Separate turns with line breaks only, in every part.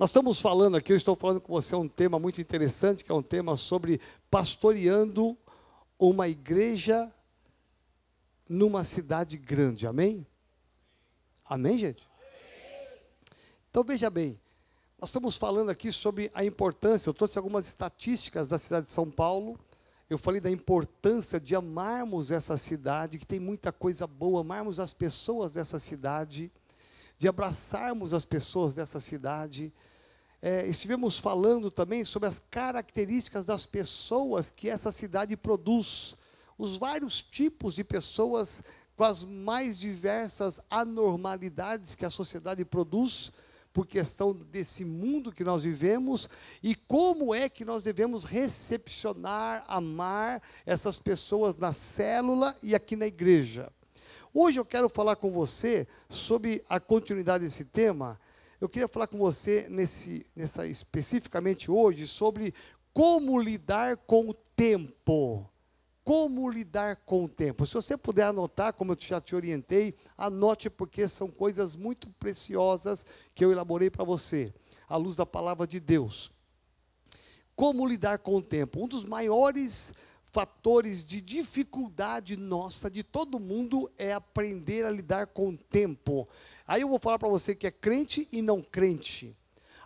Nós estamos falando aqui, eu estou falando com você um tema muito interessante, que é um tema sobre pastoreando uma igreja numa cidade grande. Amém? Amém, gente? Então veja bem, nós estamos falando aqui sobre a importância, eu trouxe algumas estatísticas da cidade de São Paulo. Eu falei da importância de amarmos essa cidade, que tem muita coisa boa, amarmos as pessoas dessa cidade, de abraçarmos as pessoas dessa cidade é, estivemos falando também sobre as características das pessoas que essa cidade produz, os vários tipos de pessoas com as mais diversas anormalidades que a sociedade produz, por questão desse mundo que nós vivemos, e como é que nós devemos recepcionar, amar essas pessoas na célula e aqui na igreja. Hoje eu quero falar com você sobre a continuidade desse tema eu queria falar com você nesse, nessa especificamente hoje sobre como lidar com o tempo. Como lidar com o tempo. Se você puder anotar, como eu já te orientei, anote porque são coisas muito preciosas que eu elaborei para você, à luz da palavra de Deus. Como lidar com o tempo? Um dos maiores fatores de dificuldade nossa, de todo mundo, é aprender a lidar com o tempo. Aí eu vou falar para você que é crente e não crente.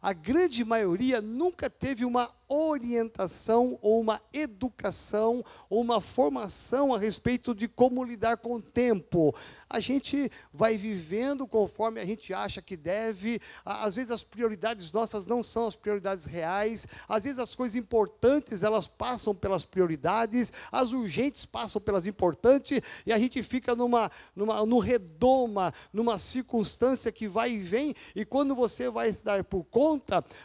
A grande maioria nunca teve uma orientação ou uma educação ou uma formação a respeito de como lidar com o tempo. A gente vai vivendo conforme a gente acha que deve, às vezes as prioridades nossas não são as prioridades reais, às vezes as coisas importantes elas passam pelas prioridades, as urgentes passam pelas importantes. E a gente fica numa, numa no redoma, numa circunstância que vai e vem. E quando você vai se dar por conta,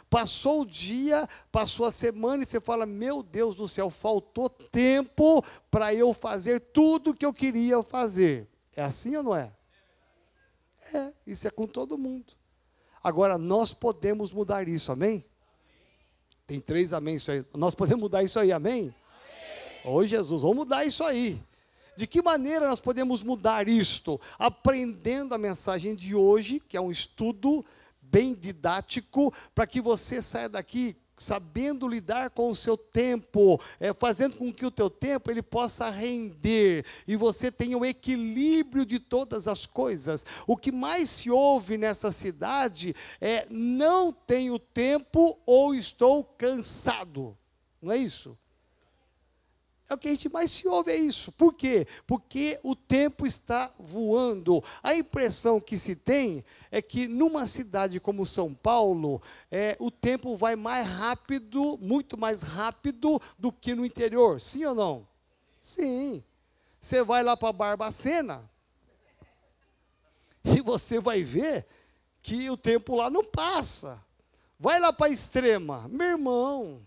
passou o dia, passou a semana e você fala: Meu Deus do céu, faltou tempo para eu fazer tudo que eu queria fazer. É assim ou não é? É, isso é com todo mundo. Agora, nós podemos mudar isso, amém? Tem três amém isso aí. Nós podemos mudar isso aí, amém? Ô oh, Jesus, vamos mudar isso aí. De que maneira nós podemos mudar isto? Aprendendo a mensagem de hoje, que é um estudo bem didático, para que você saia daqui sabendo lidar com o seu tempo, é, fazendo com que o teu tempo ele possa render e você tenha o equilíbrio de todas as coisas. O que mais se ouve nessa cidade é não tenho tempo ou estou cansado. Não é isso? É o que a gente mais se ouve, é isso. Por quê? Porque o tempo está voando. A impressão que se tem é que numa cidade como São Paulo, é, o tempo vai mais rápido, muito mais rápido do que no interior. Sim ou não? Sim. Você vai lá para Barbacena e você vai ver que o tempo lá não passa. Vai lá para a Extrema, meu irmão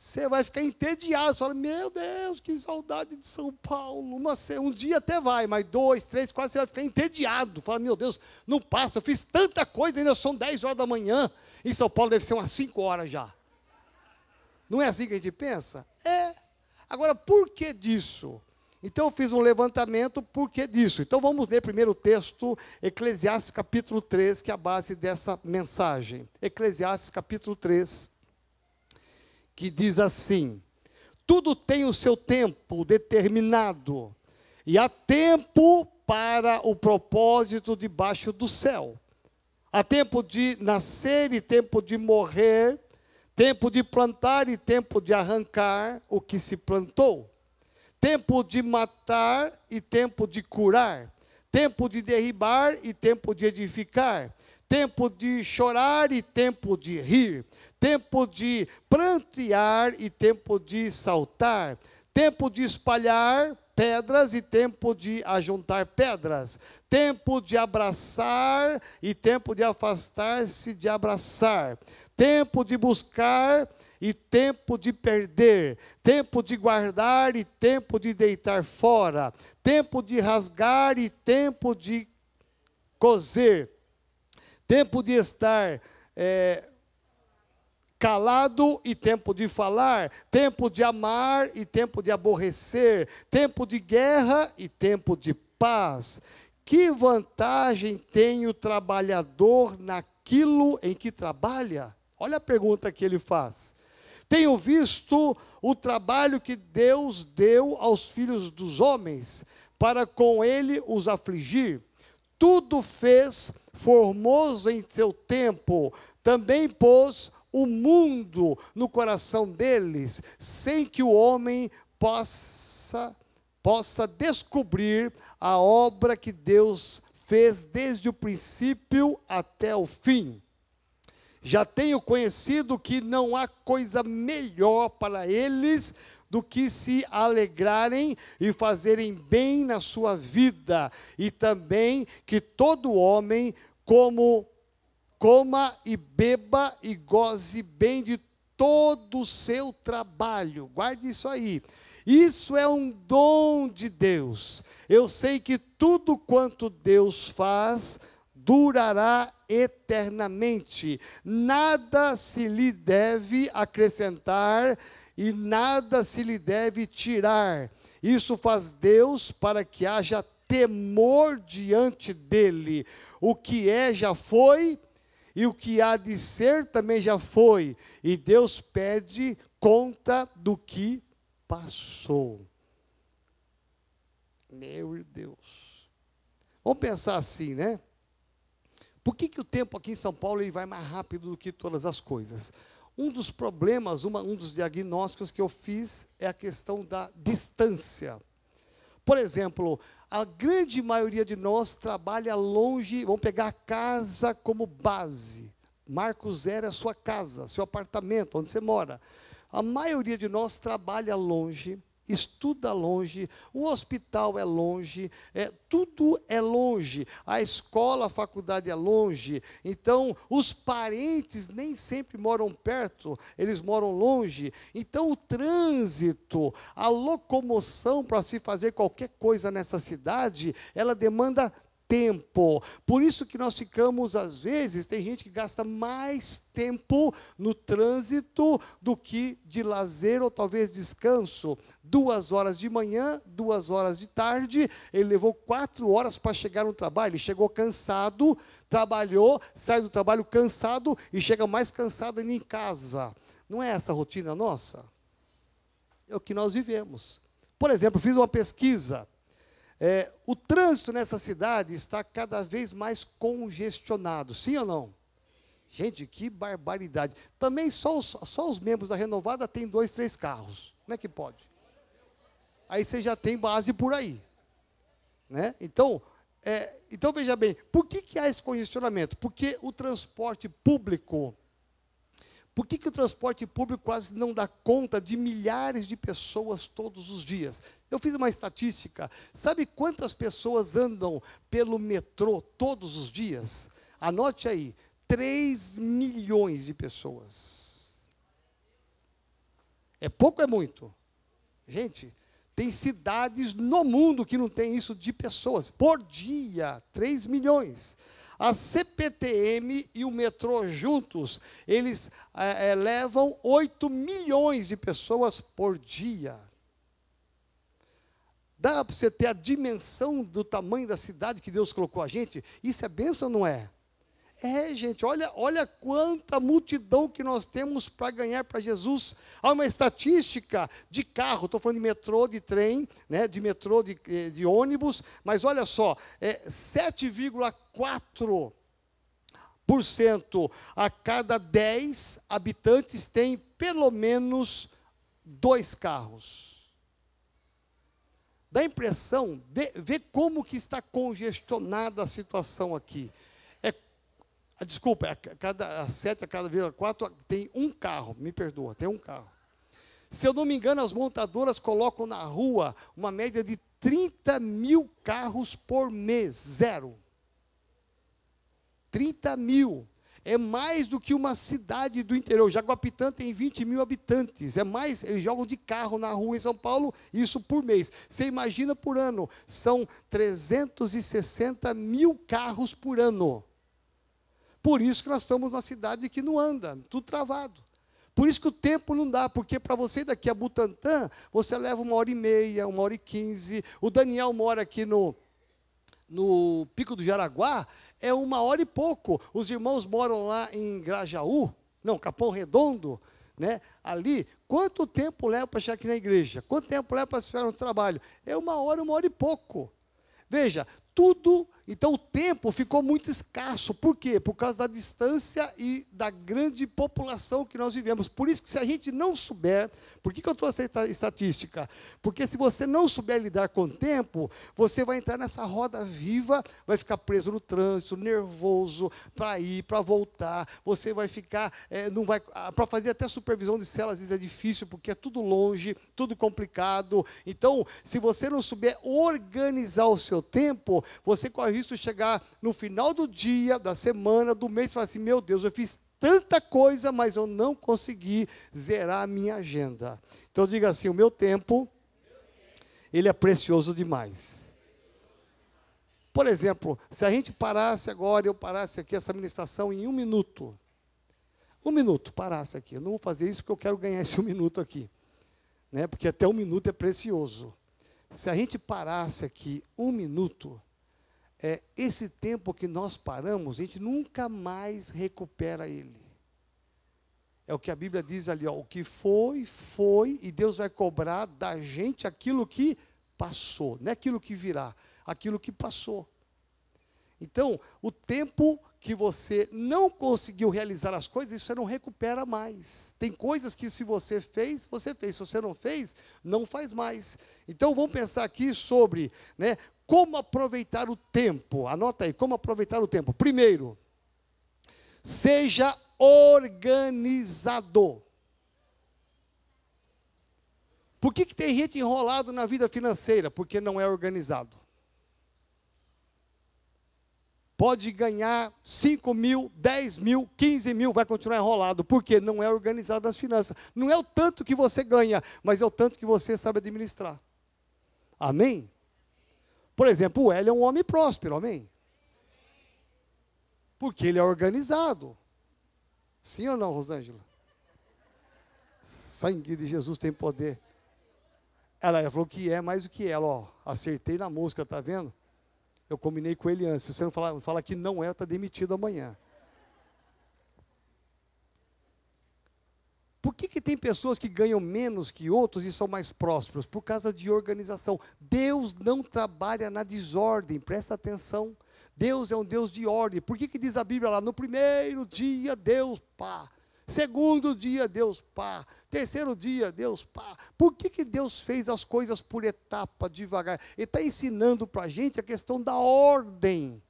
você vai ficar entediado. Você fala, meu Deus, que saudade de São Paulo. Uma, um dia até vai, mas dois, três, quatro, você vai ficar entediado. Fala, meu Deus, não passa. Eu fiz tanta coisa, ainda são 10 horas da manhã. Em São Paulo deve ser umas 5 horas já. Não é assim que a gente pensa? É. Agora, por que disso? Então eu fiz um levantamento por que disso. Então vamos ler primeiro o texto, Eclesiastes capítulo 3, que é a base dessa mensagem. Eclesiastes capítulo 3 que diz assim: tudo tem o seu tempo determinado, e há tempo para o propósito debaixo do céu. Há tempo de nascer e tempo de morrer, tempo de plantar e tempo de arrancar o que se plantou, tempo de matar e tempo de curar, tempo de derribar e tempo de edificar, tempo de chorar e tempo de rir, tempo de prantear e tempo de saltar, tempo de espalhar pedras e tempo de ajuntar pedras, tempo de abraçar e tempo de afastar-se de abraçar, tempo de buscar e tempo de perder, tempo de guardar e tempo de deitar fora, tempo de rasgar e tempo de coser tempo de estar é, calado e tempo de falar, tempo de amar e tempo de aborrecer, tempo de guerra e tempo de paz. Que vantagem tem o trabalhador naquilo em que trabalha? Olha a pergunta que ele faz. Tenho visto o trabalho que Deus deu aos filhos dos homens, para com ele os afligir. Tudo fez formoso em seu tempo, também pôs o mundo no coração deles, sem que o homem possa possa descobrir a obra que Deus fez desde o princípio até o fim. Já tenho conhecido que não há coisa melhor para eles do que se alegrarem e fazerem bem na sua vida, e também que todo homem como coma e beba e goze bem de todo o seu trabalho. Guarde isso aí. Isso é um dom de Deus. Eu sei que tudo quanto Deus faz durará eternamente. Nada se lhe deve acrescentar e nada se lhe deve tirar. Isso faz Deus para que haja temor diante dele. O que é já foi, e o que há de ser também já foi, e Deus pede conta do que passou. Meu Deus. Vamos pensar assim, né? Por que, que o tempo aqui em São Paulo ele vai mais rápido do que todas as coisas? Um dos problemas, uma, um dos diagnósticos que eu fiz é a questão da distância. Por exemplo, a grande maioria de nós trabalha longe, vamos pegar a casa como base. Marco Zero é sua casa, seu apartamento, onde você mora. A maioria de nós trabalha longe, estuda longe, o hospital é longe, é, tudo é longe, a escola, a faculdade é longe, então os parentes nem sempre moram perto, eles moram longe, então o trânsito, a locomoção para se fazer qualquer coisa nessa cidade, ela demanda tempo. Por isso que nós ficamos, às vezes, tem gente que gasta mais tempo no trânsito do que de lazer ou talvez descanso. Duas horas de manhã, duas horas de tarde, ele levou quatro horas para chegar no trabalho. Ele chegou cansado, trabalhou, sai do trabalho cansado e chega mais cansado ainda em casa. Não é essa a rotina nossa? É o que nós vivemos. Por exemplo, fiz uma pesquisa é, o trânsito nessa cidade está cada vez mais congestionado, sim ou não? Gente, que barbaridade. Também só os, só os membros da renovada têm dois, três carros. Como é que pode? Aí você já tem base por aí. Né? Então, é, então veja bem, por que, que há esse congestionamento? Porque o transporte público por que, que o transporte público quase não dá conta de milhares de pessoas todos os dias? Eu fiz uma estatística. Sabe quantas pessoas andam pelo metrô todos os dias? Anote aí: 3 milhões de pessoas. É pouco ou é muito? Gente, tem cidades no mundo que não tem isso de pessoas. Por dia, 3 milhões. A CPTM e o metrô juntos, eles é, é, levam 8 milhões de pessoas por dia. Dá para você ter a dimensão do tamanho da cidade que Deus colocou a gente? Isso é bênção ou não é? É, gente, olha, olha quanta multidão que nós temos para ganhar para Jesus. Há uma estatística de carro, estou falando de metrô, de trem, né, de metrô, de, eh, de ônibus, mas olha só, é 7,4% a cada 10 habitantes tem pelo menos dois carros. Dá impressão, vê, vê como que está congestionada a situação aqui. Ah, desculpa, a cada a 7 a cada vírgula 4 tem um carro, me perdoa, tem um carro. Se eu não me engano, as montadoras colocam na rua uma média de 30 mil carros por mês, zero. 30 mil. É mais do que uma cidade do interior. Jaguapitã tem 20 mil habitantes. É mais, eles jogam de carro na rua em São Paulo, isso por mês. Você imagina por ano, são 360 mil carros por ano. Por isso que nós estamos numa cidade que não anda, tudo travado. Por isso que o tempo não dá, porque para você daqui a Butantã, você leva uma hora e meia, uma hora e quinze. O Daniel mora aqui no, no Pico do Jaraguá, é uma hora e pouco. Os irmãos moram lá em Grajaú, Não, Capão Redondo, né? Ali, quanto tempo leva para chegar aqui na igreja? Quanto tempo leva para se no trabalho? É uma hora, uma hora e pouco. Veja, tudo, então o tempo ficou muito escasso. Por quê? Por causa da distância e da grande população que nós vivemos. Por isso que se a gente não souber, por que, que eu trouxe essa estatística? Porque se você não souber lidar com o tempo, você vai entrar nessa roda viva, vai ficar preso no trânsito, nervoso para ir, para voltar. Você vai ficar, é, não vai, para fazer até supervisão de células às vezes é difícil, porque é tudo longe, tudo complicado. Então, se você não souber organizar o seu tempo, você corre o risco de chegar no final do dia, da semana, do mês e falar assim: meu Deus, eu fiz tanta coisa, mas eu não consegui zerar a minha agenda. Então diga assim: o meu tempo, ele é precioso demais. Por exemplo, se a gente parasse agora, eu parasse aqui essa ministração em um minuto. Um minuto, parasse aqui. Eu não vou fazer isso porque eu quero ganhar esse um minuto aqui. Né? Porque até um minuto é precioso. Se a gente parasse aqui um minuto, é, esse tempo que nós paramos, a gente nunca mais recupera ele. É o que a Bíblia diz ali, ó, o que foi, foi, e Deus vai cobrar da gente aquilo que passou, não é aquilo que virá, aquilo que passou. Então, o tempo que você não conseguiu realizar as coisas, isso você não recupera mais. Tem coisas que se você fez, você fez. Se você não fez, não faz mais. Então, vamos pensar aqui sobre né, como aproveitar o tempo. Anota aí, como aproveitar o tempo. Primeiro, seja organizado. Por que, que tem gente enrolado na vida financeira? Porque não é organizado. Pode ganhar 5 mil, 10 mil, 15 mil, vai continuar enrolado, porque não é organizado as finanças. Não é o tanto que você ganha, mas é o tanto que você sabe administrar. Amém? Por exemplo, o Hélio é um homem próspero, amém? Porque ele é organizado. Sim ou não, Rosângela? Sangue de Jesus tem poder. Ela falou que é mais do que ela, ó. Acertei na música, tá vendo? Eu combinei com ele antes. Se você não falar, falar que não é, está demitido amanhã. Por que, que tem pessoas que ganham menos que outros e são mais prósperos? Por causa de organização. Deus não trabalha na desordem, presta atenção. Deus é um Deus de ordem. Por que, que diz a Bíblia lá? No primeiro dia, Deus, pá. Segundo dia, Deus, pá. Terceiro dia, Deus, pá. Por que, que Deus fez as coisas por etapa, devagar? Ele está ensinando para a gente a questão da ordem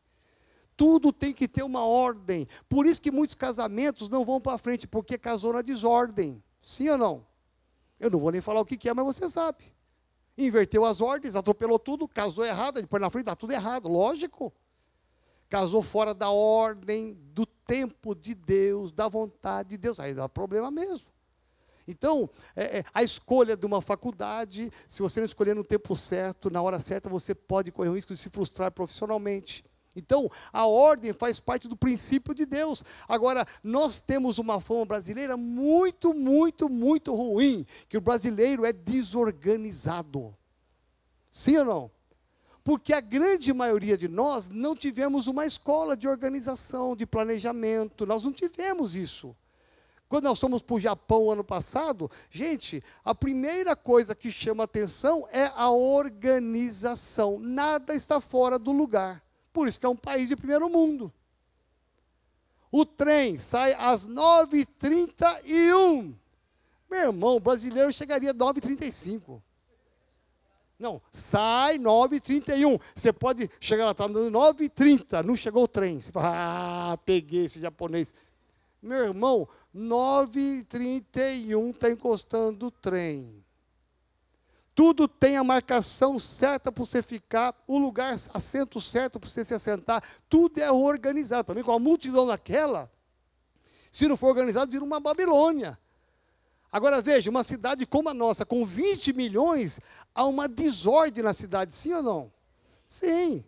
tudo tem que ter uma ordem. Por isso que muitos casamentos não vão para frente, porque casou na desordem. Sim ou não? Eu não vou nem falar o que, é, mas você sabe. Inverteu as ordens, atropelou tudo, casou errado, depois na frente está tudo errado, lógico. Casou fora da ordem, do tempo de Deus, da vontade de Deus, aí dá problema mesmo. Então, é, é, a escolha de uma faculdade, se você não escolher no tempo certo, na hora certa, você pode correr o risco de se frustrar profissionalmente. Então, a ordem faz parte do princípio de Deus. Agora, nós temos uma fama brasileira muito, muito, muito ruim, que o brasileiro é desorganizado. Sim ou não? Porque a grande maioria de nós não tivemos uma escola de organização, de planejamento, nós não tivemos isso. Quando nós fomos para o Japão ano passado, gente, a primeira coisa que chama atenção é a organização. Nada está fora do lugar. Por isso que é um país de primeiro mundo. O trem sai às 9h31. Meu irmão, o brasileiro chegaria às 9h35. Não, sai 9h31. Você pode chegar lá, está 9h30, não chegou o trem. Você fala, ah, peguei esse japonês. Meu irmão, 9h31 está encostando o trem. Tudo tem a marcação certa para você ficar, o lugar, assento certo para você se assentar. Tudo é organizado. Também com a multidão daquela, se não for organizado, vira uma Babilônia. Agora veja, uma cidade como a nossa, com 20 milhões, há uma desordem na cidade, sim ou não? Sim.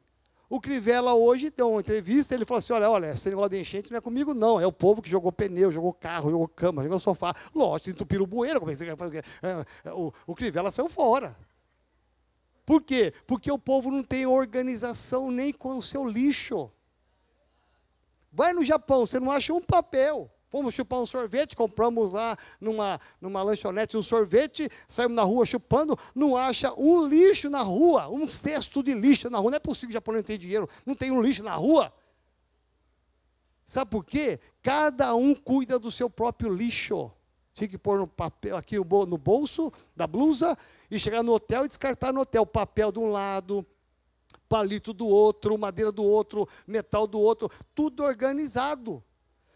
O Crivella hoje deu uma entrevista, ele falou assim: olha, olha, esse negócio de enchente não é comigo, não. É o povo que jogou pneu, jogou carro, jogou cama, jogou sofá. Lógico, entupiram o bueiro, como é que fazer? É, é, o, o Crivella saiu fora. Por quê? Porque o povo não tem organização nem com o seu lixo. Vai no Japão, você não acha um papel. Fomos chupar um sorvete, compramos lá numa, numa lanchonete um sorvete, saímos na rua chupando, não acha um lixo na rua, um cesto de lixo na rua. Não é possível que o japonês não tenha dinheiro, não tem um lixo na rua. Sabe por quê? Cada um cuida do seu próprio lixo. Tinha que pôr no papel, aqui no bolso da blusa e chegar no hotel e descartar no hotel papel de um lado, palito do outro, madeira do outro, metal do outro, tudo organizado.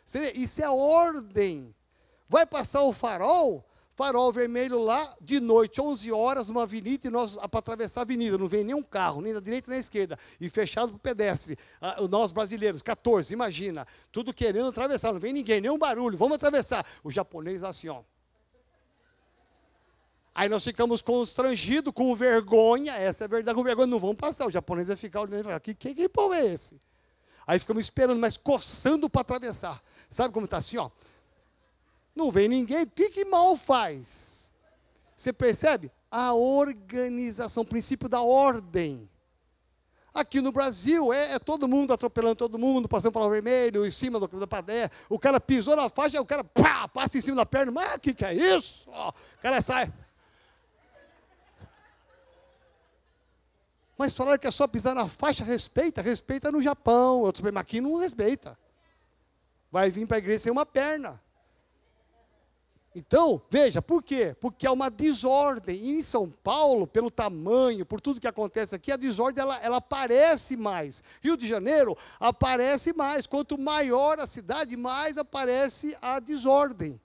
Vê, isso é ordem. Vai passar o farol, farol vermelho lá, de noite, 11 horas, numa avenida, e nós, para atravessar a avenida, não vem nenhum carro, nem na direita nem na esquerda, e fechado para o pedestre. Ah, nós brasileiros, 14, imagina, tudo querendo atravessar, não vem ninguém, nenhum barulho, vamos atravessar. O japonês assim, ó. Aí nós ficamos constrangidos, com vergonha, essa é a verdade, com vergonha, não vamos passar. O japonês vai ficar olhando e falar, que, que, que povo é esse? Aí ficamos esperando, mas coçando para atravessar. Sabe como está assim, ó? Não vem ninguém, o que, que mal faz? Você percebe? A organização, o princípio da ordem. Aqui no Brasil, é, é, todo mundo atropelando todo mundo, passando pelo vermelho, em cima do, da padé. O cara pisou na faixa, o cara pá, passa em cima da perna. Mas o que, que é isso? o cara sai. Mas falaram que é só pisar na faixa, respeita, respeita no Japão. Outros mas aqui não respeita. Vai vir para a igreja sem uma perna. Então, veja, por quê? Porque há uma desordem. E em São Paulo, pelo tamanho, por tudo que acontece aqui, a desordem ela, ela aparece mais. Rio de Janeiro aparece mais. Quanto maior a cidade, mais aparece a desordem.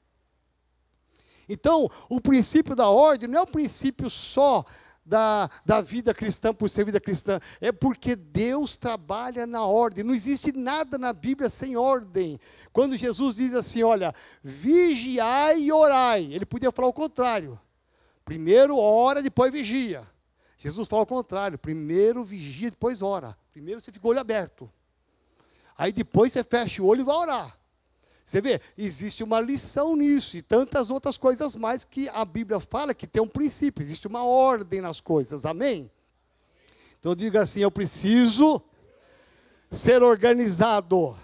Então, o princípio da ordem não é um princípio só da, da vida cristã por ser vida cristã. É porque Deus trabalha na ordem. Não existe nada na Bíblia sem ordem. Quando Jesus diz assim: olha, vigiai e orai, ele podia falar o contrário. Primeiro ora, depois vigia. Jesus fala o contrário: primeiro vigia, depois ora. Primeiro você fica o olho aberto. Aí depois você fecha o olho e vai orar. Você vê, existe uma lição nisso e tantas outras coisas mais que a Bíblia fala que tem um princípio, existe uma ordem nas coisas, amém? Então diga assim: eu preciso ser organizado.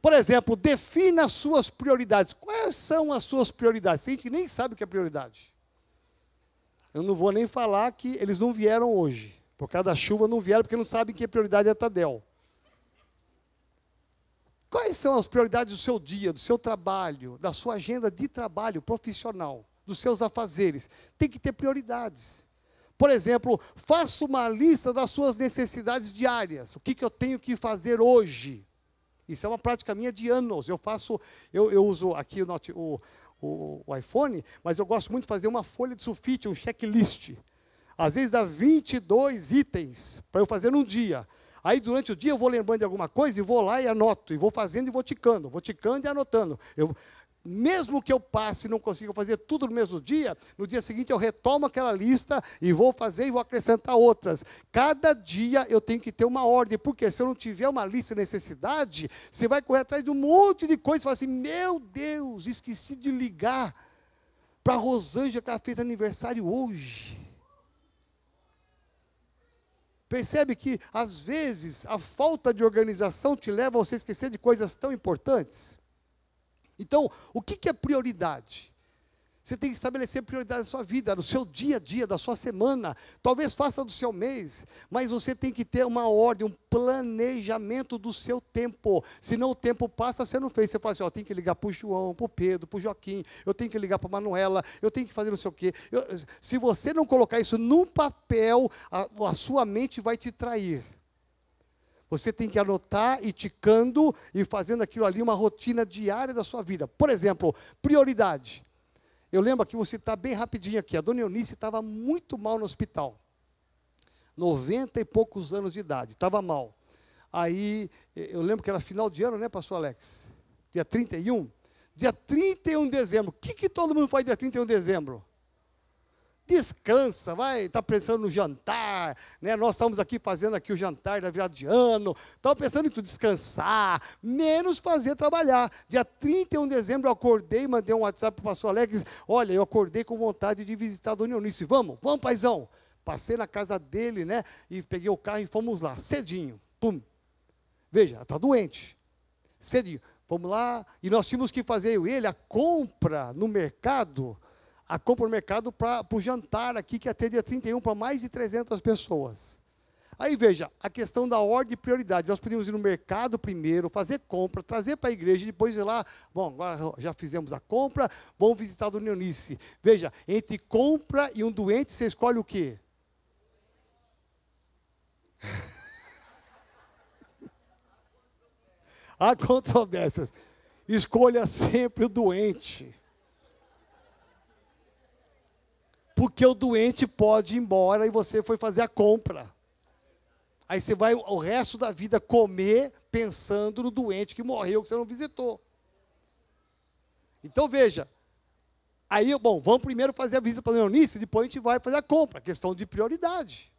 Por exemplo, defina as suas prioridades. Quais são as suas prioridades? A gente nem sabe o que é prioridade. Eu não vou nem falar que eles não vieram hoje. Por causa da chuva não vieram porque não sabem que a prioridade é Tadel. Quais são as prioridades do seu dia, do seu trabalho, da sua agenda de trabalho profissional, dos seus afazeres? Tem que ter prioridades. Por exemplo, faça uma lista das suas necessidades diárias. O que, que eu tenho que fazer hoje? Isso é uma prática minha de anos. Eu faço, eu, eu uso aqui o, o, o, iPhone, mas eu gosto muito de fazer uma folha de sulfite, um checklist. Às vezes dá 22 itens para eu fazer num dia. Aí durante o dia eu vou lembrando de alguma coisa e vou lá e anoto, e vou fazendo e vou ticando, vou ticando e anotando. Eu, mesmo que eu passe e não consiga fazer tudo no mesmo dia, no dia seguinte eu retomo aquela lista e vou fazer e vou acrescentar outras. Cada dia eu tenho que ter uma ordem, porque se eu não tiver uma lista de necessidade, você vai correr atrás de um monte de coisas e falar assim: meu Deus, esqueci de ligar para a Rosângela que ela fez aniversário hoje. Percebe que, às vezes, a falta de organização te leva a você esquecer de coisas tão importantes? Então, o que, que é prioridade? Você tem que estabelecer prioridade da sua vida, do seu dia a dia, da sua semana. Talvez faça do seu mês, mas você tem que ter uma ordem, um planejamento do seu tempo. Senão o tempo passa, você não fez. Você fala assim: ó, tem que ligar para o João, para o Pedro, para o Joaquim, eu tenho que ligar para a Manuela, eu tenho que fazer não sei o quê. Eu, se você não colocar isso no papel, a, a sua mente vai te trair. Você tem que anotar e ticando e fazendo aquilo ali uma rotina diária da sua vida. Por exemplo, prioridade. Eu lembro aqui, vou citar bem rapidinho aqui. A dona Eunice estava muito mal no hospital. 90 e poucos anos de idade, estava mal. Aí, eu lembro que era final de ano, né, pastor Alex? Dia 31. Dia 31 de dezembro. O que, que todo mundo faz dia 31 de dezembro? Descansa, vai, está pensando no jantar, né? Nós estamos aqui fazendo aqui o jantar da virada de ano, estava pensando em tu descansar, menos fazer trabalhar. Dia 31 de dezembro eu acordei, mandei um WhatsApp para o pastor Alex, olha, eu acordei com vontade de visitar a Dona Eunice, vamos, vamos paizão. Passei na casa dele, né, e peguei o carro e fomos lá, cedinho, pum. Veja, está doente, cedinho. Vamos lá. E nós tínhamos que fazer eu e ele a compra no mercado, a compra no mercado para o jantar aqui, que ter dia 31 para mais de 300 pessoas. Aí veja, a questão da ordem de prioridade. Nós podíamos ir no mercado primeiro, fazer compra, trazer para a igreja, depois ir lá. Bom, agora já fizemos a compra, vamos visitar a Unionice. Veja, entre compra e um doente, você escolhe o quê? Há controvérsias. Escolha sempre o doente. Porque o doente pode ir embora e você foi fazer a compra. Aí você vai o resto da vida comer pensando no doente que morreu, que você não visitou. Então veja. Aí, bom, vamos primeiro fazer a visita para o Leonice, depois a gente vai fazer a compra. Questão de prioridade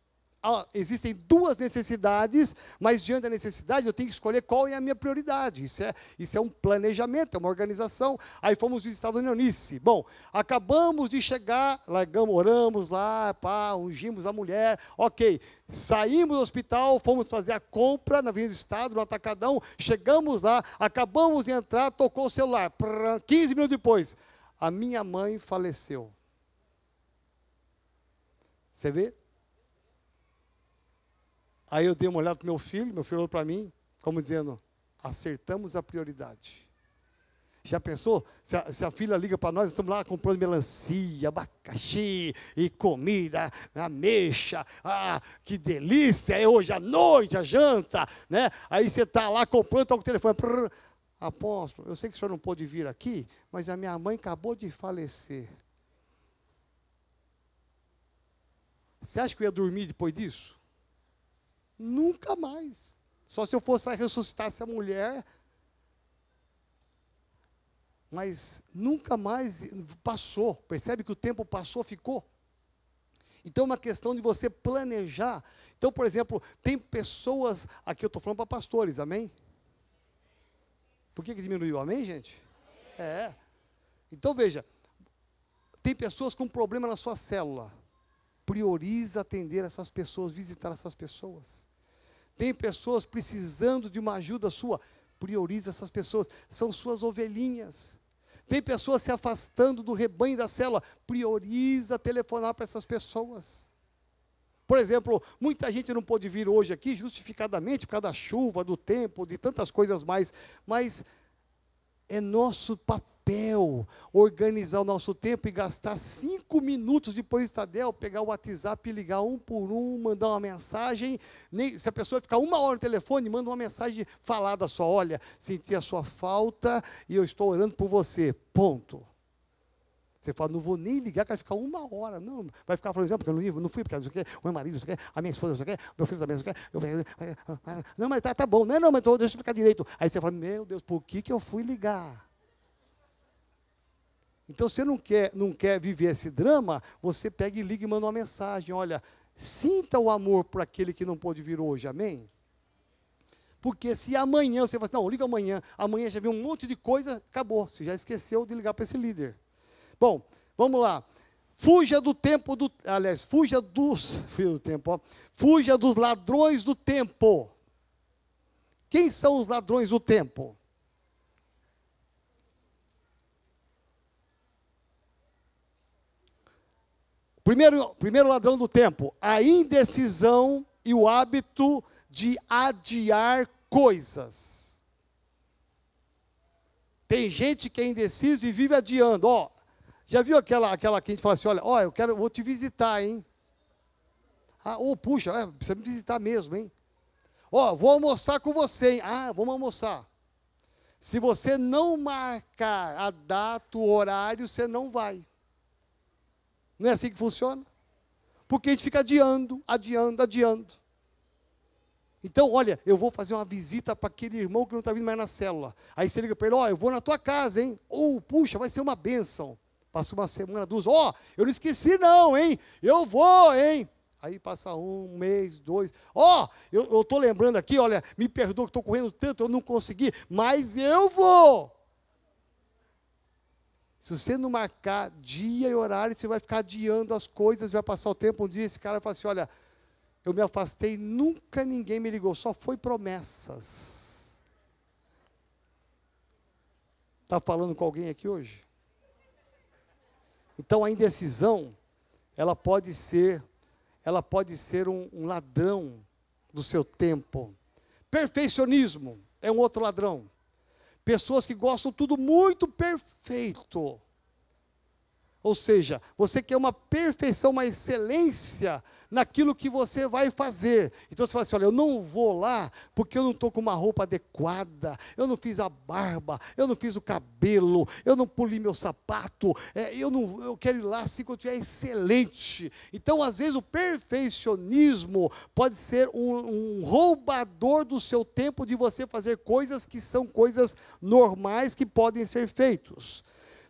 existem duas necessidades, mas diante da necessidade eu tenho que escolher qual é a minha prioridade. Isso é, isso é um planejamento, é uma organização. Aí fomos visitar a Dona Eunice. Bom, acabamos de chegar, largamos, oramos lá, pá, ungimos a mulher, ok. Saímos do hospital, fomos fazer a compra na Avenida do Estado, no Atacadão, chegamos lá, acabamos de entrar, tocou o celular. Prrr, 15 minutos depois, a minha mãe faleceu. Você vê? Aí eu dei uma olhada para meu filho, meu filho olhou para mim, como dizendo: acertamos a prioridade. Já pensou? Se a, se a filha liga para nós, estamos lá comprando melancia, abacaxi e comida, ameixa, ah, que delícia, é hoje à noite, a janta, né? Aí você está lá comprando, com o telefone. Prrr, Apóstolo, eu sei que o senhor não pôde vir aqui, mas a minha mãe acabou de falecer. Você acha que eu ia dormir depois disso? Nunca mais. Só se eu fosse lá ressuscitar essa mulher. Mas nunca mais passou. Percebe que o tempo passou, ficou. Então é uma questão de você planejar. Então, por exemplo, tem pessoas. Aqui eu estou falando para pastores, amém? Por que, que diminuiu? Amém, gente? É. Então veja, tem pessoas com problema na sua célula. Prioriza atender essas pessoas, visitar essas pessoas. Tem pessoas precisando de uma ajuda sua, prioriza essas pessoas, são suas ovelhinhas. Tem pessoas se afastando do rebanho da célula, prioriza telefonar para essas pessoas. Por exemplo, muita gente não pôde vir hoje aqui justificadamente por causa da chuva, do tempo, de tantas coisas mais, mas é nosso papel papel, organizar o nosso tempo e gastar cinco minutos depois do Estadel, pegar o WhatsApp ligar um por um, mandar uma mensagem. Nem, se a pessoa ficar uma hora no telefone, manda uma mensagem falada só: olha, senti a sua falta e eu estou orando por você. Ponto. Você fala, não vou nem ligar, vai ficar uma hora. Não, vai ficar falando, porque eu não, não fui, porque não sei o quê, o meu marido, não sei o quê, a minha esposa, não sei o quê, meu filho também, não sei o quê. Não, mas tá, tá bom. Não, não, mas deixa eu explicar direito. Aí você fala, meu Deus, por que, que eu fui ligar? Então, você não quer, não quer viver esse drama, você pega e liga e manda uma mensagem. Olha, sinta o amor por aquele que não pôde vir hoje, amém? Porque se amanhã você fala assim, não, liga amanhã, amanhã já viu um monte de coisa, acabou, você já esqueceu de ligar para esse líder. Bom, vamos lá. Fuja do tempo do, aliás, fuja dos, fuja do tempo, ó, fuja dos ladrões do tempo. Quem são os ladrões do tempo? Primeiro, primeiro ladrão do tempo, a indecisão e o hábito de adiar coisas. Tem gente que é indeciso e vive adiando. Ó, já viu aquela, aquela que a gente fala assim, olha, ó, eu quero, vou te visitar, hein? Ah, ou oh, puxa, é, precisa me visitar mesmo, hein? Ó, vou almoçar com você, hein? Ah, vamos almoçar. Se você não marcar a data, o horário, você não vai. Não é assim que funciona? Porque a gente fica adiando, adiando, adiando. Então, olha, eu vou fazer uma visita para aquele irmão que não está vindo mais na célula. Aí você liga para ele, ó, oh, eu vou na tua casa, hein? Ou, oh, puxa, vai ser uma bênção. Passa uma semana, duas, ó, oh, eu não esqueci não, hein? Eu vou, hein? Aí passa um mês, dois. Ó, eu estou lembrando aqui, olha, me perdoa que estou correndo tanto, eu não consegui, mas eu vou. Se você não marcar dia e horário, você vai ficar adiando as coisas, vai passar o tempo. Um dia esse cara vai falar assim: olha, eu me afastei, nunca ninguém me ligou, só foi promessas. Está falando com alguém aqui hoje? Então a indecisão, ela pode ser, ela pode ser um, um ladrão do seu tempo. Perfeccionismo é um outro ladrão. Pessoas que gostam tudo muito perfeito. Ou seja, você quer uma perfeição, uma excelência naquilo que você vai fazer. Então você fala assim: olha, eu não vou lá porque eu não estou com uma roupa adequada, eu não fiz a barba, eu não fiz o cabelo, eu não poli meu sapato, é, eu, não, eu quero ir lá assim quando estiver excelente. Então, às vezes, o perfeccionismo pode ser um, um roubador do seu tempo de você fazer coisas que são coisas normais que podem ser feitos.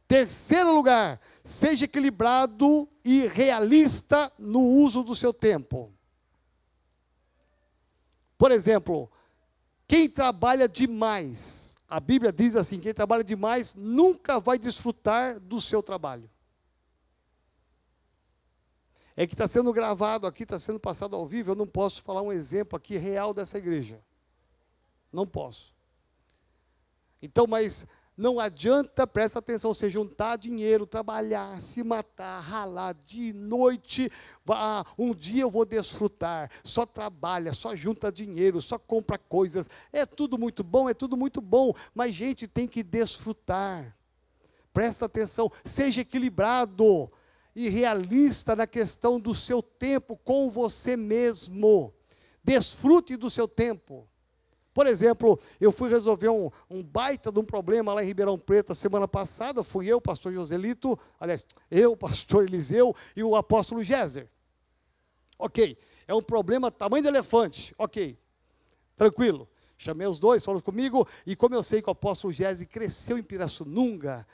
Terceiro lugar, seja equilibrado e realista no uso do seu tempo. Por exemplo, quem trabalha demais, a Bíblia diz assim: quem trabalha demais nunca vai desfrutar do seu trabalho. É que está sendo gravado aqui, está sendo passado ao vivo, eu não posso falar um exemplo aqui real dessa igreja. Não posso. Então, mas não adianta, presta atenção, você juntar dinheiro, trabalhar, se matar, ralar de noite. Ah, um dia eu vou desfrutar. Só trabalha, só junta dinheiro, só compra coisas. É tudo muito bom, é tudo muito bom. Mas, gente, tem que desfrutar. Presta atenção, seja equilibrado e realista na questão do seu tempo com você mesmo. Desfrute do seu tempo. Por exemplo, eu fui resolver um, um, baita de um problema lá em Ribeirão Preto a semana passada. Fui eu, pastor Joselito, aliás, eu, pastor Eliseu e o apóstolo Géser. Ok, é um problema tamanho de elefante. Ok, tranquilo. Chamei os dois, falaram comigo, e como eu sei que o apóstolo Géser cresceu em Pirassununga,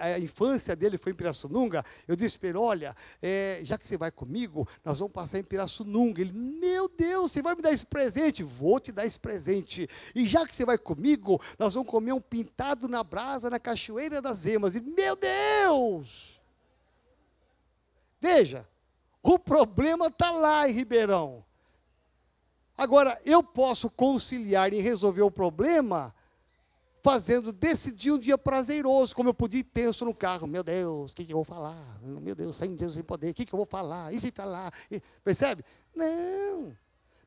a infância dele foi em Pirassununga, eu disse para ele, olha, é, já que você vai comigo, nós vamos passar em Pirassununga. Ele, meu Deus, você vai me dar esse presente? Vou te dar esse presente. E já que você vai comigo, nós vamos comer um pintado na brasa, na Cachoeira das Emas. E, meu Deus! Veja, o problema está lá em Ribeirão. Agora, eu posso conciliar e resolver o problema fazendo desse dia um dia prazeroso, como eu podia ir tenso no carro. Meu Deus, o que, que, eu vou falar? Meu Deus, sem Deus, sem poder, o que, que eu vou falar? E se falar? E, percebe? Não.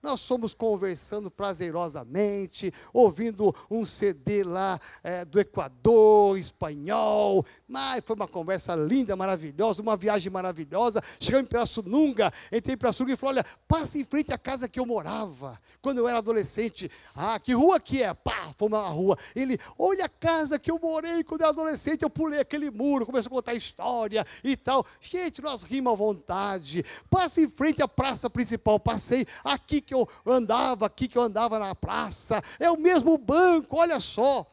Nós somos conversando prazerosamente, ouvindo um CD lá é, do Equador, espanhol. Mas foi uma conversa linda, maravilhosa, uma viagem maravilhosa. Chegamos em Pirassununga, entrei em Pirassununga e falei: olha, passa em frente à casa que eu morava, quando eu era adolescente. Ah, que rua que é? Pá, fomos na rua. Ele, olha a casa que eu morei quando eu era adolescente, eu pulei aquele muro, começou a contar história e tal. Gente, nós rimos à vontade. Passa em frente à praça principal, passei aqui que eu andava aqui, que eu andava na praça, é o mesmo banco, olha só.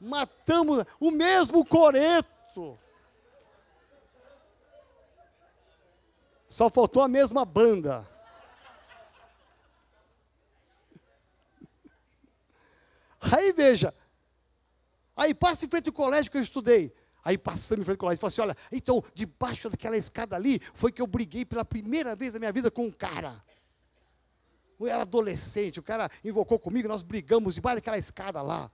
Matamos o mesmo coreto. Só faltou a mesma banda. Aí veja, aí passa em frente ao colégio que eu estudei. Aí passando em frente ao colégio, falou assim: olha, então, debaixo daquela escada ali, foi que eu briguei pela primeira vez na minha vida com um cara. Eu era adolescente, o cara invocou comigo, nós brigamos debaixo daquela escada lá.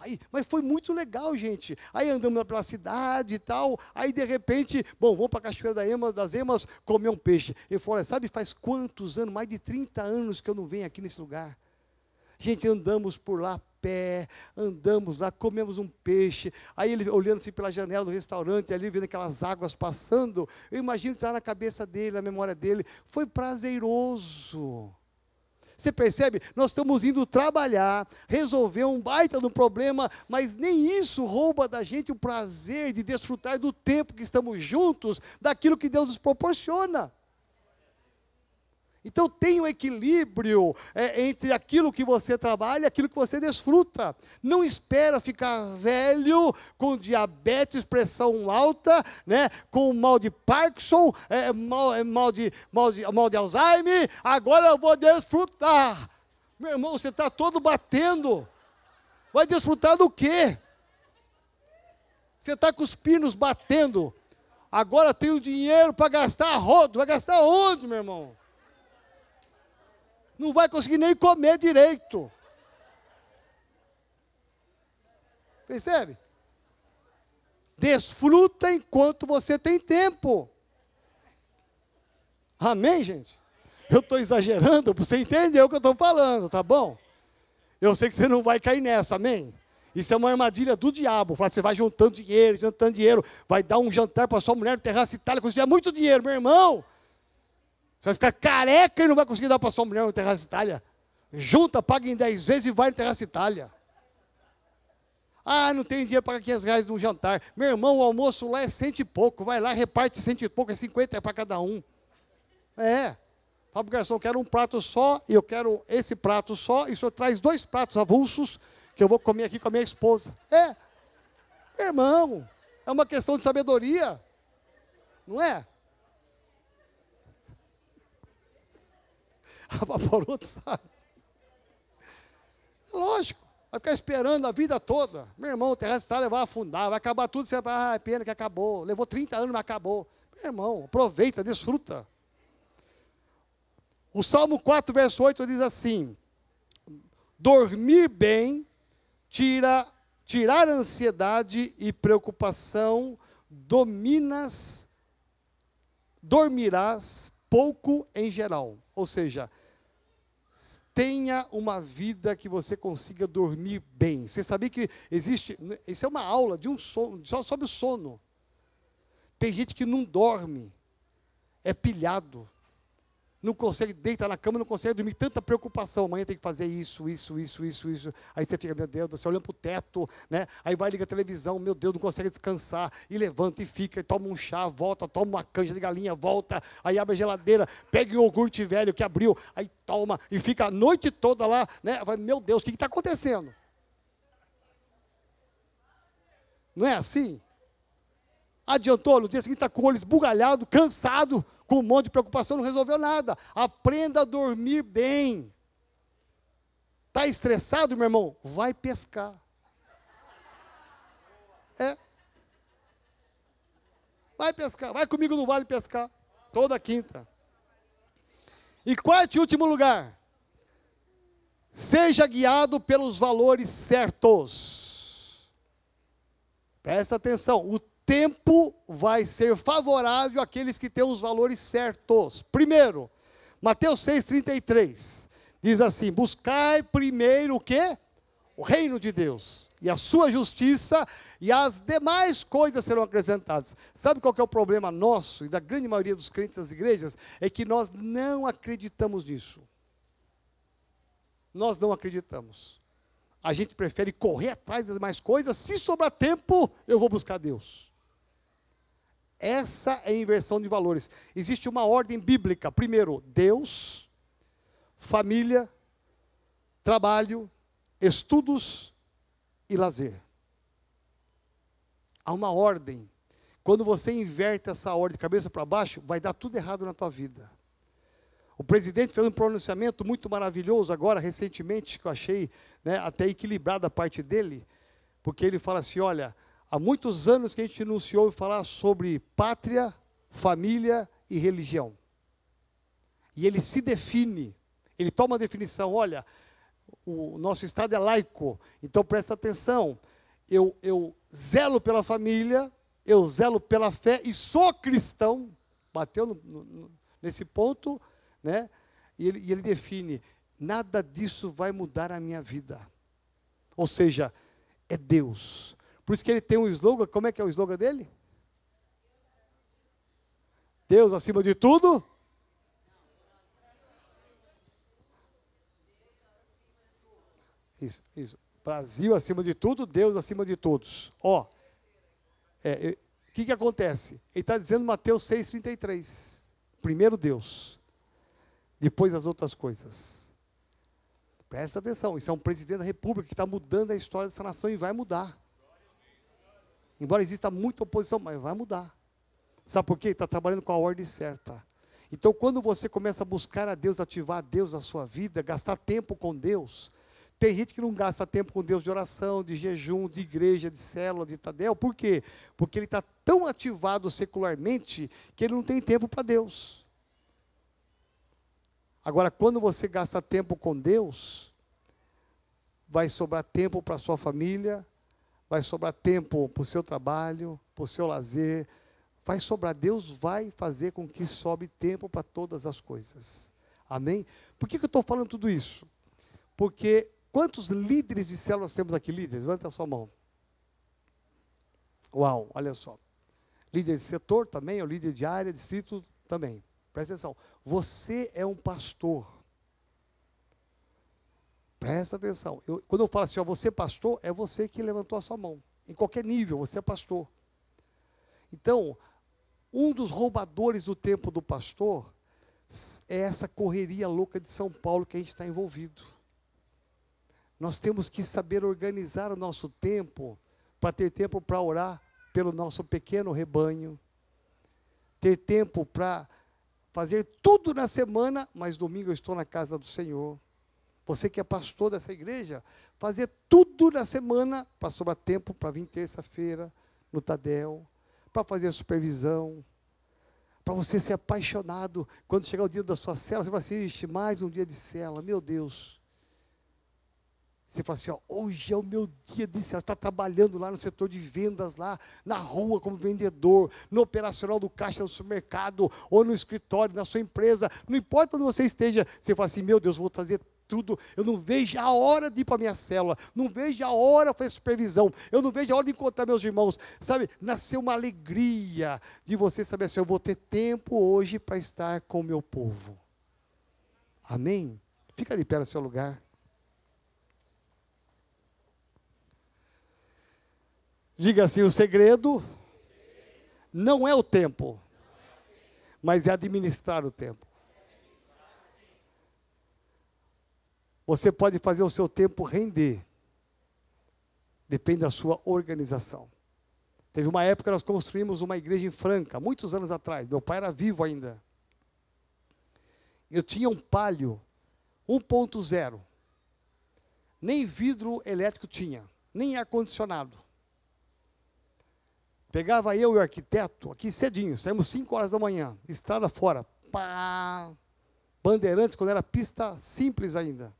Aí, mas foi muito legal, gente. Aí andamos pela cidade e tal. Aí, de repente, bom, vamos para a Cachoeira da Emas, das Emas comer um peixe. Ele falou: sabe, faz quantos anos? Mais de 30 anos que eu não venho aqui nesse lugar. Gente, andamos por lá pé, andamos lá, comemos um peixe. Aí ele olhando assim pela janela do restaurante, ali vendo aquelas águas passando, eu imagino que está na cabeça dele, na memória dele. Foi prazeroso. Você percebe? Nós estamos indo trabalhar, resolver um baita do problema, mas nem isso rouba da gente o prazer de desfrutar do tempo que estamos juntos, daquilo que Deus nos proporciona. Então tem um equilíbrio é, entre aquilo que você trabalha e aquilo que você desfruta. Não espera ficar velho, com diabetes, pressão alta, né, com mal de Parkinson, é, mal, é, mal, de, mal, de, mal de Alzheimer, agora eu vou desfrutar. Meu irmão, você está todo batendo. Vai desfrutar do quê? Você está com os pinos batendo. Agora tem o dinheiro para gastar rodo. Vai gastar onde, meu irmão? Não vai conseguir nem comer direito. Percebe? Desfruta enquanto você tem tempo. Amém, gente? Eu estou exagerando, você entendeu o que eu estou falando, tá bom? Eu sei que você não vai cair nessa, amém? Isso é uma armadilha do diabo. Fala, você vai juntando dinheiro, juntando dinheiro, vai dar um jantar para sua mulher no terraço Itália, conseguir muito dinheiro, meu irmão. Você vai ficar careca e não vai conseguir dar para sua mulher no terraço Itália. Junta, paga em 10 vezes e vai no terraço Itália. Ah, não tenho dinheiro para 500 reais no jantar. Meu irmão, o almoço lá é cento e pouco. Vai lá, reparte cento e pouco, é 50 para cada um. É. Fala para o garçom, eu quero um prato só, e eu quero esse prato só, e o senhor traz dois pratos avulsos, que eu vou comer aqui com a minha esposa. É. Meu irmão, é uma questão de sabedoria. Não é? A Vaporuto sabe. É lógico. Vai ficar esperando a vida toda. Meu irmão, o terrestre vai afundar, vai acabar tudo. Você vai, ah, é pena que acabou. Levou 30 anos, mas acabou. Meu irmão, aproveita, desfruta. O Salmo 4, verso 8 diz assim: Dormir bem, tira, tirar ansiedade e preocupação, dominas, dormirás pouco em geral. Ou seja, tenha uma vida que você consiga dormir bem. Você sabia que existe, isso é uma aula de um sono, só sobre o sono. Tem gente que não dorme, é pilhado, não consegue deitar na cama, não consegue dormir, tanta preocupação. Amanhã tem que fazer isso, isso, isso, isso, isso. Aí você fica, meu Deus, você olhando para o teto, né? Aí vai liga a televisão, meu Deus, não consegue descansar. E levanta e fica, e toma um chá, volta, toma uma canja de galinha, volta. Aí abre a geladeira, pega o iogurte velho que abriu, aí toma e fica a noite toda lá, né? Vai, meu Deus, o que está acontecendo? Não é assim? Adiantou, no dia seguinte está com o olho esbugalhado, cansado, com um monte de preocupação, não resolveu nada. Aprenda a dormir bem. Está estressado, meu irmão? Vai pescar. É. Vai pescar. Vai comigo no vale pescar. Toda quinta. E quarto e último lugar. Seja guiado pelos valores certos. Presta atenção. O tempo vai ser favorável àqueles que têm os valores certos. Primeiro, Mateus 6,33 diz assim: Buscai primeiro o que? O reino de Deus e a sua justiça, e as demais coisas serão acrescentadas. Sabe qual é o problema nosso e da grande maioria dos crentes das igrejas? É que nós não acreditamos nisso. Nós não acreditamos. A gente prefere correr atrás das mais coisas, se sobrar tempo, eu vou buscar Deus. Essa é a inversão de valores. Existe uma ordem bíblica. Primeiro, Deus, família, trabalho, estudos e lazer. Há uma ordem. Quando você inverte essa ordem de cabeça para baixo, vai dar tudo errado na tua vida. O presidente fez um pronunciamento muito maravilhoso agora, recentemente, que eu achei né, até equilibrado a parte dele, porque ele fala assim: olha, Há muitos anos que a gente não se ouve falar sobre pátria, família e religião. E ele se define, ele toma a definição: olha, o nosso Estado é laico, então presta atenção. Eu, eu zelo pela família, eu zelo pela fé e sou cristão. Bateu no, no, nesse ponto, né? E ele, e ele define: nada disso vai mudar a minha vida. Ou seja, é Deus. Por isso que ele tem um slogan, como é que é o slogan dele? Deus acima de tudo. Isso, isso. Brasil acima de tudo, Deus acima de todos. Ó, é, o que, que acontece? Ele está dizendo Mateus 6,33. Primeiro Deus, depois as outras coisas. Presta atenção, isso é um presidente da república que está mudando a história dessa nação e vai mudar. Embora exista muita oposição, mas vai mudar. Sabe por quê? Está trabalhando com a ordem certa. Então, quando você começa a buscar a Deus, ativar a Deus na sua vida, gastar tempo com Deus, tem gente que não gasta tempo com Deus de oração, de jejum, de igreja, de célula, de tadel. Por quê? Porque ele está tão ativado secularmente que ele não tem tempo para Deus. Agora, quando você gasta tempo com Deus, vai sobrar tempo para sua família, vai sobrar tempo para o seu trabalho, para o seu lazer, vai sobrar. Deus vai fazer com que sobe tempo para todas as coisas. Amém? Por que, que eu estou falando tudo isso? Porque quantos líderes de células temos aqui? Líderes, levanta a sua mão. Uau, olha só. Líder de setor também, o líder de área, distrito também. Presta atenção. Você é um pastor. Presta atenção. Eu, quando eu falo assim, ó, você é pastor, é você que levantou a sua mão. Em qualquer nível, você é pastor. Então, um dos roubadores do tempo do pastor é essa correria louca de São Paulo que a gente está envolvido. Nós temos que saber organizar o nosso tempo para ter tempo para orar pelo nosso pequeno rebanho, ter tempo para fazer tudo na semana, mas domingo eu estou na casa do Senhor. Você que é pastor dessa igreja, fazer tudo na semana para sobrar tempo para vir terça-feira no Tadel, para fazer a supervisão, para você ser apaixonado quando chegar o dia da sua cela, você vai assim, mais um dia de cela, meu Deus. Você fala assim, ó, hoje é o meu dia de céu. Você está trabalhando lá no setor de vendas, lá na rua como vendedor, no operacional do caixa do supermercado, ou no escritório, na sua empresa. Não importa onde você esteja, você fala assim, meu Deus, vou fazer tudo. Eu não vejo a hora de ir para a minha célula. Não vejo a hora de fazer supervisão. Eu não vejo a hora de encontrar meus irmãos. Sabe, nasceu uma alegria de você saber assim, eu vou ter tempo hoje para estar com o meu povo. Amém? Fica de pé no seu lugar. Diga assim: o segredo não é o tempo, mas é administrar o tempo. Você pode fazer o seu tempo render, depende da sua organização. Teve uma época que nós construímos uma igreja em Franca, muitos anos atrás. Meu pai era vivo ainda. Eu tinha um palio 1.0. Nem vidro elétrico tinha, nem ar-condicionado. Pegava eu e o arquiteto aqui cedinho, saímos 5 horas da manhã, estrada fora. Pá! Bandeirantes, quando era pista simples ainda.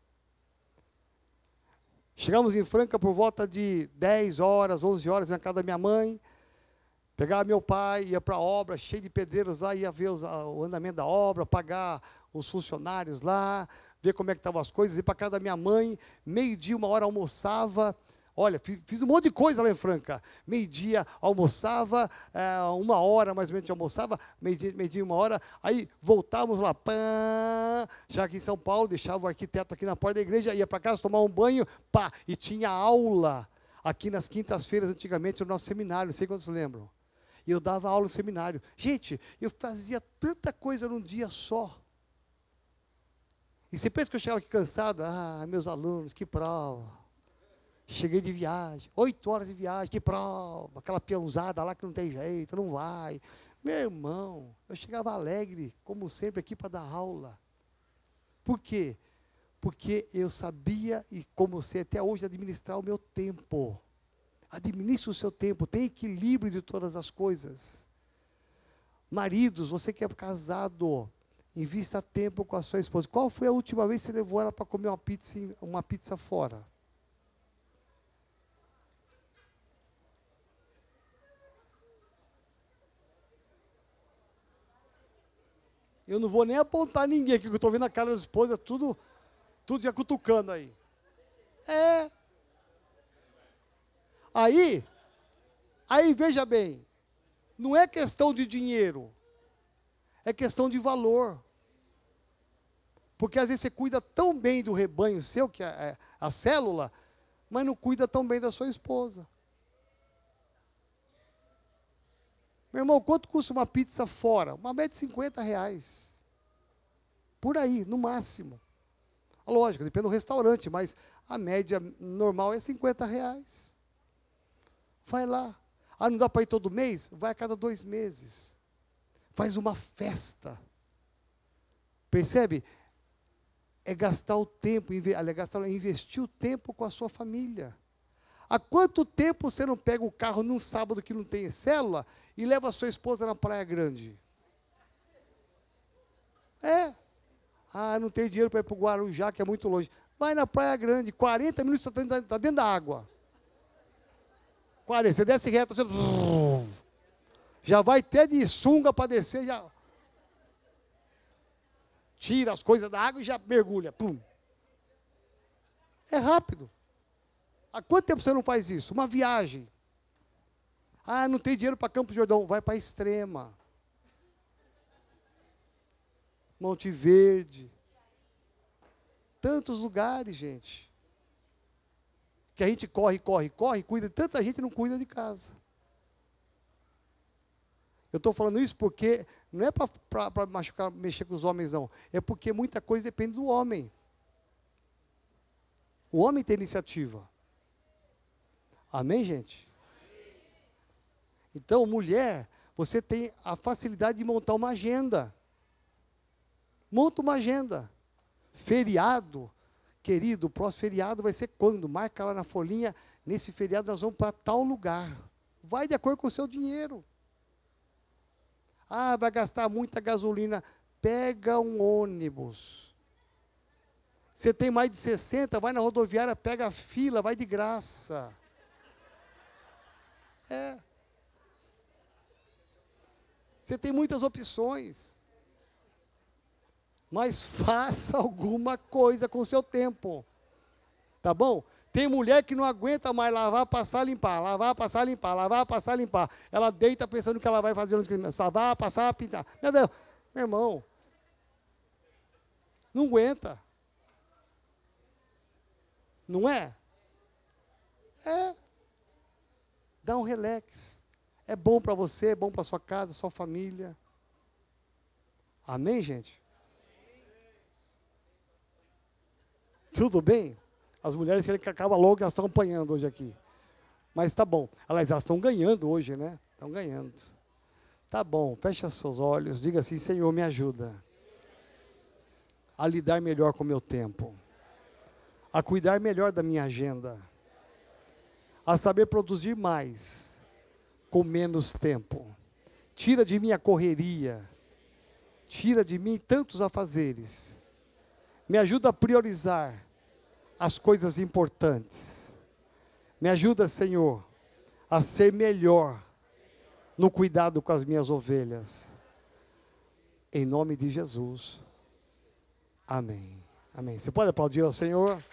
Chegamos em Franca por volta de 10 horas, 11 horas, na casa da minha mãe. Pegava meu pai, ia para a obra, cheio de pedreiros lá, ia ver os, o andamento da obra, pagar os funcionários lá, ver como é que estavam as coisas, ir para casa da minha mãe, meio-dia, uma hora almoçava, Olha, fiz um monte de coisa lá em Franca. Meio-dia almoçava, é, uma hora mais ou menos almoçava, meio-dia, meio-dia, uma hora. Aí voltávamos lá, pã, já aqui em São Paulo, deixava o arquiteto aqui na porta da igreja, ia para casa tomar um banho, pá, e tinha aula aqui nas quintas-feiras, antigamente, no nosso seminário, não sei quantos lembram. E eu dava aula no seminário. Gente, eu fazia tanta coisa num dia só. E você pensa que eu chegava aqui cansado? Ah, meus alunos, que prova. Cheguei de viagem, oito horas de viagem, que prova, aquela peãozada lá que não tem jeito, não vai. Meu irmão, eu chegava alegre, como sempre, aqui para dar aula. Por quê? Porque eu sabia, e como sei até hoje, administrar o meu tempo. Administre o seu tempo, tem equilíbrio de todas as coisas. Maridos, você que é casado, invista tempo com a sua esposa. Qual foi a última vez que você levou ela para comer uma pizza, uma pizza fora? Eu não vou nem apontar ninguém aqui, que eu estou vendo a cara das esposas, tudo, tudo já cutucando aí. É. Aí, aí veja bem, não é questão de dinheiro, é questão de valor. Porque às vezes você cuida tão bem do rebanho seu, que é, é a célula, mas não cuida tão bem da sua esposa. Meu irmão, quanto custa uma pizza fora? Uma média de 50 reais. Por aí, no máximo. Lógico, depende do restaurante, mas a média normal é 50 reais. Vai lá. Ah, não dá para ir todo mês? Vai a cada dois meses. Faz uma festa. Percebe? É gastar o tempo, é gastar, é investir o tempo com a sua família. Há quanto tempo você não pega o carro num sábado que não tem célula e leva a sua esposa na Praia Grande? É. Ah, não tenho dinheiro para ir para o Guarujá, que é muito longe. Vai na Praia Grande, 40 minutos está dentro, tá dentro da água. 40. Você desce reto, você... já vai até de sunga para descer, já tira as coisas da água e já mergulha. Pum. É rápido. Há quanto tempo você não faz isso? Uma viagem. Ah, não tem dinheiro para Campo Jordão. Vai para Extrema. Monte Verde. Tantos lugares, gente. Que a gente corre, corre, corre, cuida. Tanta gente não cuida de casa. Eu estou falando isso porque não é para machucar, mexer com os homens, não. É porque muita coisa depende do homem. O homem tem iniciativa. Amém, gente? Então, mulher, você tem a facilidade de montar uma agenda. Monta uma agenda. Feriado, querido, o próximo feriado vai ser quando? Marca lá na folhinha, nesse feriado nós vamos para tal lugar. Vai de acordo com o seu dinheiro. Ah, vai gastar muita gasolina. Pega um ônibus. Você tem mais de 60, vai na rodoviária, pega a fila, vai de graça. É. Você tem muitas opções. Mas faça alguma coisa com o seu tempo. Tá bom? Tem mulher que não aguenta mais lavar, passar, limpar, lavar, passar, limpar, lavar, passar, limpar. Ela deita pensando que ela vai fazer lavar, passar, pintar. Meu Deus, meu irmão, não aguenta. Não é? É. Dá um relax. É bom para você, é bom para sua casa, sua família. Amém, gente? Tudo bem? As mulheres que acabe logo, elas estão apanhando hoje aqui. Mas tá bom. Aliás, elas estão ganhando hoje, né? Estão ganhando. Tá bom, fecha seus olhos, diga assim: Senhor, me ajuda a lidar melhor com o meu tempo, a cuidar melhor da minha agenda, a saber produzir mais com menos tempo. Tira de mim a correria, tira de mim tantos afazeres, me ajuda a priorizar as coisas importantes. Me ajuda, Senhor, a ser melhor no cuidado com as minhas ovelhas. Em nome de Jesus. Amém. Amém. Você pode aplaudir ao Senhor?